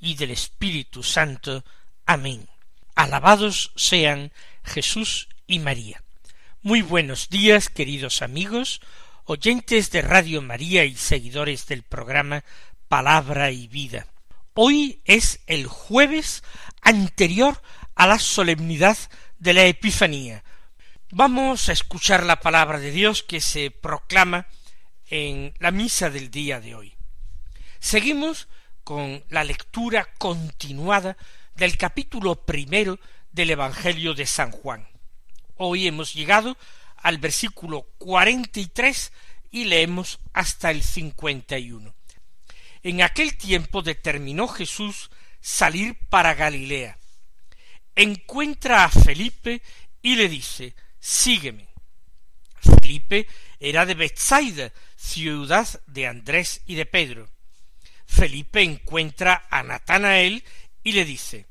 y del Espíritu Santo. Amén. Alabados sean Jesús y María. Muy buenos días, queridos amigos, oyentes de Radio María y seguidores del programa Palabra y Vida. Hoy es el jueves anterior a la solemnidad de la Epifanía. Vamos a escuchar la palabra de Dios que se proclama en la misa del día de hoy. Seguimos con la lectura continuada del capítulo primero del Evangelio de San Juan. Hoy hemos llegado al versículo cuarenta y tres y leemos hasta el cincuenta y uno. En aquel tiempo determinó Jesús salir para Galilea. Encuentra a Felipe y le dice Sígueme. Felipe era de Bethsaida, ciudad de Andrés y de Pedro. Felipe encuentra a Natanael y le dice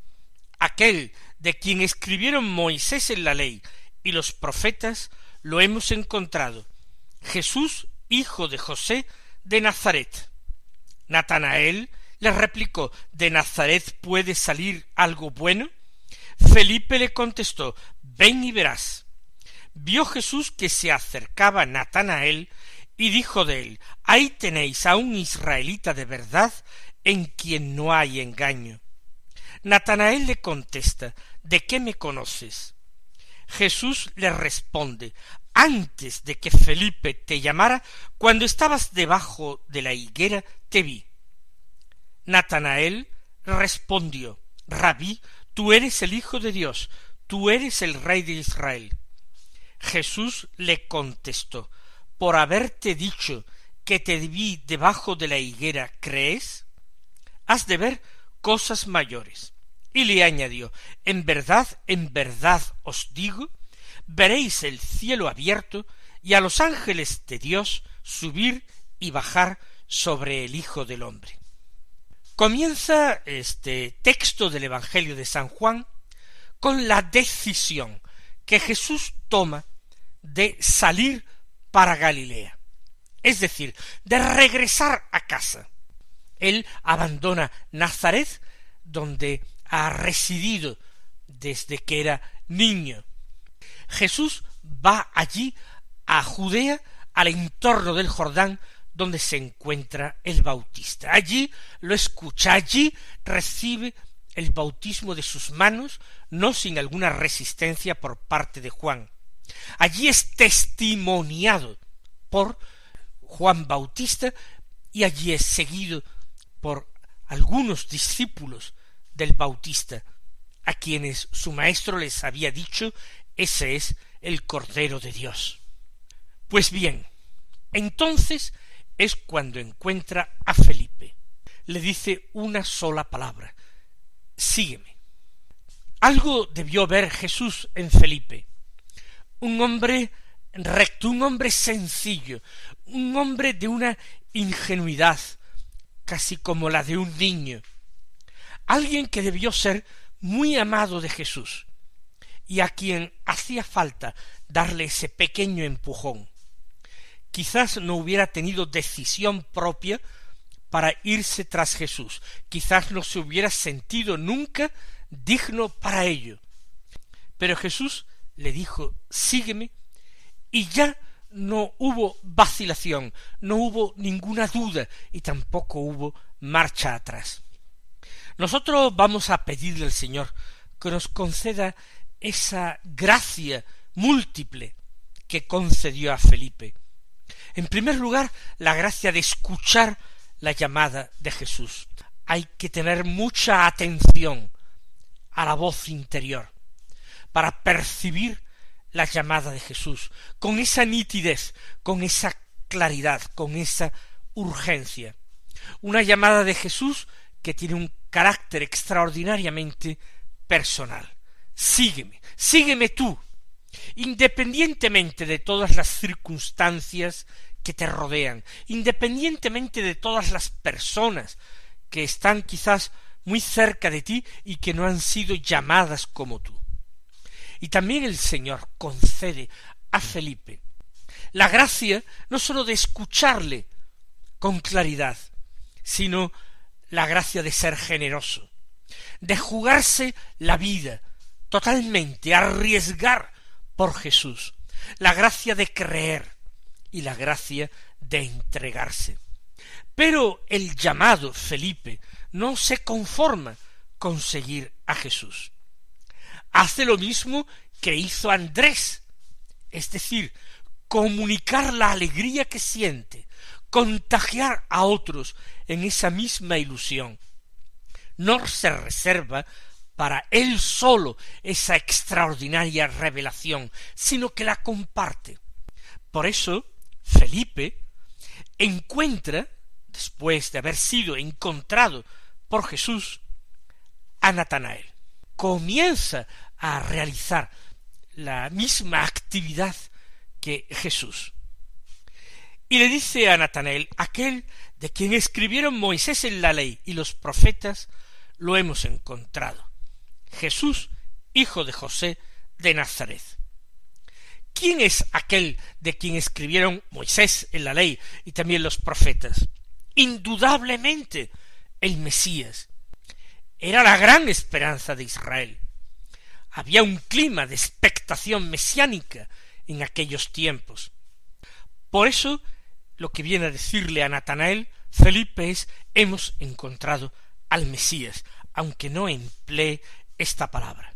Aquel de quien escribieron Moisés en la ley y los profetas lo hemos encontrado, Jesús, hijo de José de Nazaret. Natanael le replicó ¿De Nazaret puede salir algo bueno? Felipe le contestó Ven y verás. Vio Jesús que se acercaba Natanael y dijo de él Ahí tenéis a un israelita de verdad en quien no hay engaño. Natanael le contesta ¿De qué me conoces? Jesús le responde Antes de que Felipe te llamara, cuando estabas debajo de la higuera, te vi. Natanael respondió Rabí, tú eres el Hijo de Dios, tú eres el Rey de Israel. Jesús le contestó por haberte dicho que te vi debajo de la higuera, ¿crees? Has de ver cosas mayores. Y le añadió, En verdad, en verdad os digo, veréis el cielo abierto y a los ángeles de Dios subir y bajar sobre el Hijo del Hombre. Comienza este texto del Evangelio de San Juan con la decisión que Jesús toma de salir para Galilea, es decir, de regresar a casa. Él abandona Nazaret, donde ha residido desde que era niño. Jesús va allí a Judea, al entorno del Jordán, donde se encuentra el Bautista. Allí lo escucha, allí recibe el bautismo de sus manos, no sin alguna resistencia por parte de Juan. Allí es testimoniado por Juan Bautista y allí es seguido por algunos discípulos del Bautista, a quienes su maestro les había dicho ese es el Cordero de Dios. Pues bien, entonces es cuando encuentra a Felipe. Le dice una sola palabra sígueme. Algo debió ver Jesús en Felipe un hombre recto, un hombre sencillo, un hombre de una ingenuidad, casi como la de un niño, alguien que debió ser muy amado de Jesús, y a quien hacía falta darle ese pequeño empujón. Quizás no hubiera tenido decisión propia para irse tras Jesús, quizás no se hubiera sentido nunca digno para ello. Pero Jesús le dijo sígueme y ya no hubo vacilación, no hubo ninguna duda y tampoco hubo marcha atrás. Nosotros vamos a pedirle al Señor que nos conceda esa gracia múltiple que concedió a Felipe. En primer lugar, la gracia de escuchar la llamada de Jesús. Hay que tener mucha atención a la voz interior para percibir la llamada de Jesús, con esa nitidez, con esa claridad, con esa urgencia. Una llamada de Jesús que tiene un carácter extraordinariamente personal. Sígueme, sígueme tú, independientemente de todas las circunstancias que te rodean, independientemente de todas las personas que están quizás muy cerca de ti y que no han sido llamadas como tú. Y también el Señor concede a Felipe la gracia no sólo de escucharle con claridad, sino la gracia de ser generoso, de jugarse la vida totalmente, arriesgar por Jesús, la gracia de creer y la gracia de entregarse. Pero el llamado Felipe no se conforma con seguir a Jesús. Hace lo mismo que hizo Andrés, es decir, comunicar la alegría que siente, contagiar a otros en esa misma ilusión. No se reserva para él solo esa extraordinaria revelación, sino que la comparte. Por eso, Felipe encuentra, después de haber sido encontrado por Jesús, a Natanael. Comienza a realizar la misma actividad que Jesús. Y le dice a Natanael, aquel de quien escribieron Moisés en la ley y los profetas, lo hemos encontrado. Jesús, hijo de José de Nazaret. ¿Quién es aquel de quien escribieron Moisés en la ley y también los profetas? Indudablemente el Mesías. Era la gran esperanza de Israel. Había un clima de expectación mesiánica en aquellos tiempos. Por eso, lo que viene a decirle a Natanael Felipe es hemos encontrado al Mesías, aunque no emplee esta palabra.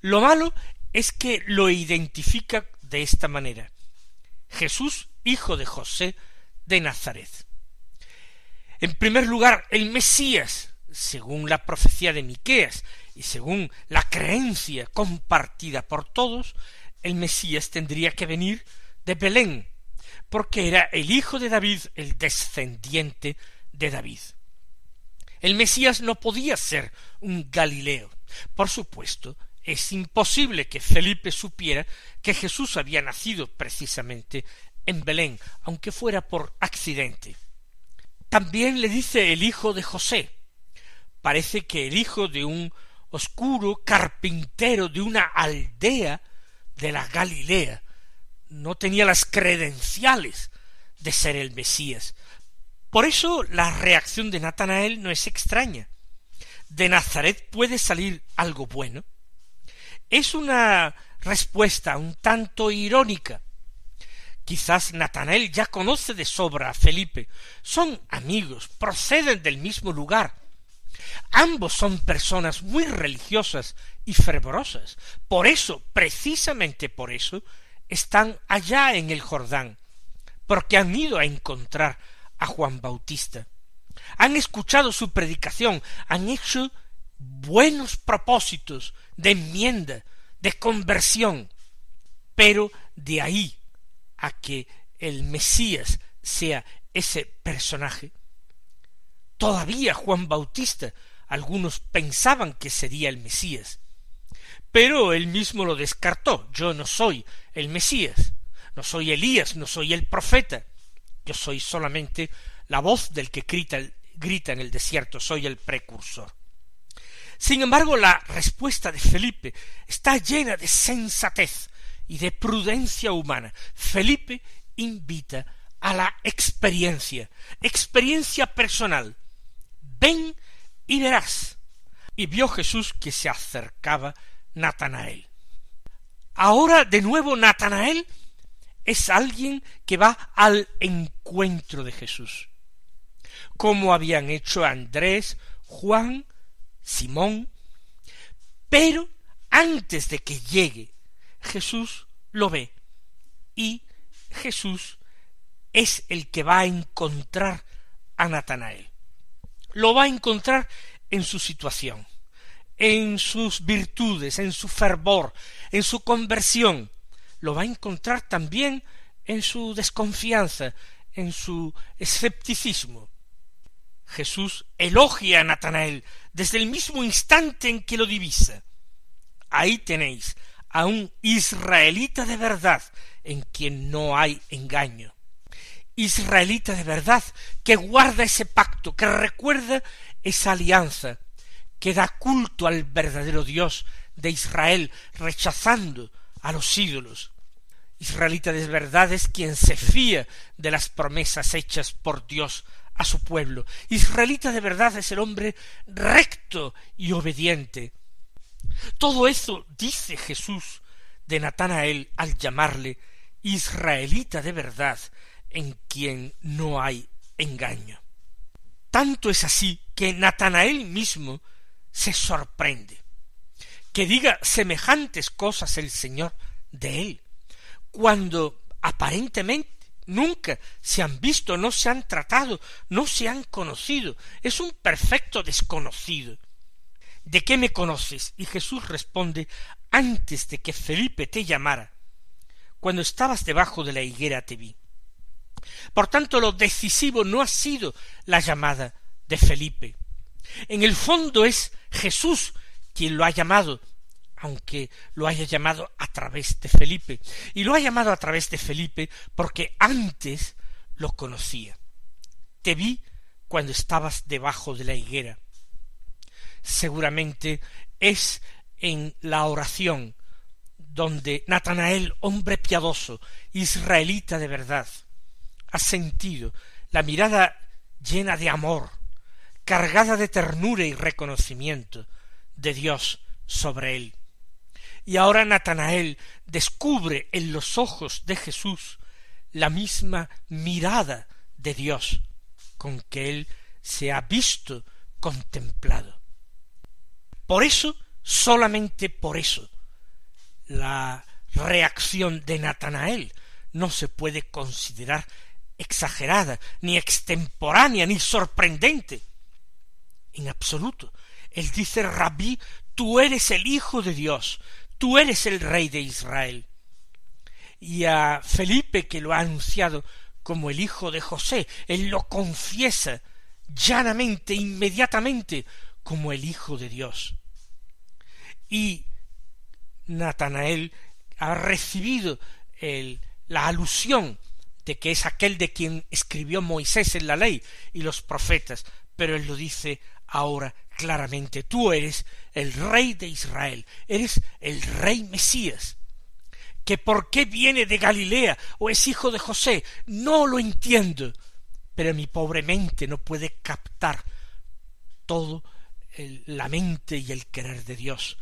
Lo malo es que lo identifica de esta manera. Jesús, hijo de José de Nazaret. En primer lugar, el Mesías, según la profecía de Miqueas y según la creencia compartida por todos, el Mesías tendría que venir de Belén, porque era el hijo de David, el descendiente de David. El Mesías no podía ser un Galileo. Por supuesto, es imposible que Felipe supiera que Jesús había nacido precisamente en Belén, aunque fuera por accidente. También le dice el hijo de José. Parece que el hijo de un oscuro carpintero de una aldea de la Galilea no tenía las credenciales de ser el Mesías. Por eso la reacción de Natanael no es extraña. ¿De Nazaret puede salir algo bueno? Es una respuesta un tanto irónica. Quizás Natanael ya conoce de sobra a Felipe. Son amigos, proceden del mismo lugar. Ambos son personas muy religiosas y fervorosas. Por eso, precisamente por eso, están allá en el Jordán, porque han ido a encontrar a Juan Bautista. Han escuchado su predicación, han hecho buenos propósitos de enmienda, de conversión, pero de ahí a que el Mesías sea ese personaje. Todavía Juan Bautista algunos pensaban que sería el Mesías, pero él mismo lo descartó. Yo no soy el Mesías, no soy Elías, no soy el profeta, yo soy solamente la voz del que grita, grita en el desierto, soy el precursor. Sin embargo, la respuesta de Felipe está llena de sensatez y de prudencia humana. Felipe invita a la experiencia, experiencia personal. Ven y verás. Y vio Jesús que se acercaba Natanael. Ahora de nuevo Natanael es alguien que va al encuentro de Jesús, como habían hecho Andrés, Juan, Simón, pero antes de que llegue, Jesús lo ve y Jesús es el que va a encontrar a Natanael. Lo va a encontrar en su situación en sus virtudes, en su fervor, en su conversión, lo va a encontrar también en su desconfianza, en su escepticismo. Jesús elogia a Natanael desde el mismo instante en que lo divisa. Ahí tenéis a un israelita de verdad en quien no hay engaño. Israelita de verdad que guarda ese pacto, que recuerda esa alianza, que da culto al verdadero Dios de Israel, rechazando a los ídolos. Israelita de verdad es quien se fía de las promesas hechas por Dios a su pueblo. Israelita de verdad es el hombre recto y obediente. Todo eso dice Jesús de Natanael al llamarle Israelita de verdad, en quien no hay engaño. Tanto es así que Natanael mismo se sorprende. Que diga semejantes cosas el Señor de él, cuando aparentemente nunca se han visto, no se han tratado, no se han conocido. Es un perfecto desconocido. ¿De qué me conoces? Y Jesús responde antes de que Felipe te llamara. Cuando estabas debajo de la higuera te vi. Por tanto, lo decisivo no ha sido la llamada de Felipe. En el fondo es Jesús quien lo ha llamado, aunque lo haya llamado a través de Felipe. Y lo ha llamado a través de Felipe porque antes lo conocía. Te vi cuando estabas debajo de la higuera. Seguramente es en la oración donde Natanael, hombre piadoso, israelita de verdad, sentido la mirada llena de amor, cargada de ternura y reconocimiento de Dios sobre él. Y ahora Natanael descubre en los ojos de Jesús la misma mirada de Dios con que él se ha visto contemplado. Por eso, solamente por eso, la reacción de Natanael no se puede considerar exagerada, ni extemporánea, ni sorprendente. En absoluto. Él dice, Rabí, tú eres el Hijo de Dios, tú eres el Rey de Israel. Y a Felipe, que lo ha anunciado como el Hijo de José, él lo confiesa llanamente, inmediatamente, como el Hijo de Dios. Y Natanael ha recibido el, la alusión de que es aquel de quien escribió Moisés en la ley y los profetas, pero él lo dice ahora claramente, tú eres el rey de Israel, eres el rey Mesías. Que por qué viene de Galilea o es hijo de José, no lo entiendo, pero mi pobre mente no puede captar todo la mente y el querer de Dios.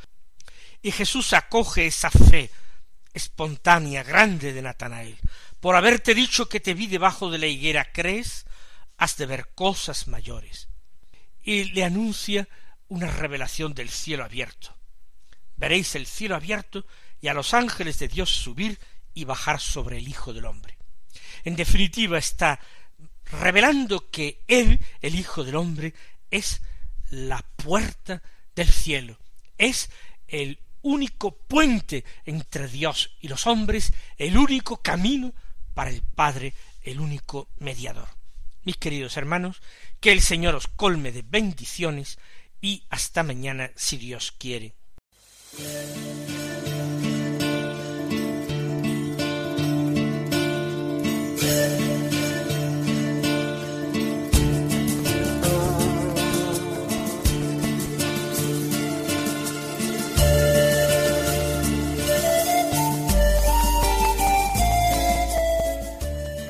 Y Jesús acoge esa fe espontánea, grande de Natanael. Por haberte dicho que te vi debajo de la higuera, ¿crees? Has de ver cosas mayores. Y le anuncia una revelación del cielo abierto. Veréis el cielo abierto y a los ángeles de Dios subir y bajar sobre el Hijo del Hombre. En definitiva está revelando que Él, el Hijo del Hombre, es la puerta del cielo, es el único puente entre Dios y los hombres, el único camino para el Padre, el único mediador. Mis queridos hermanos, que el Señor os colme de bendiciones y hasta mañana si Dios quiere.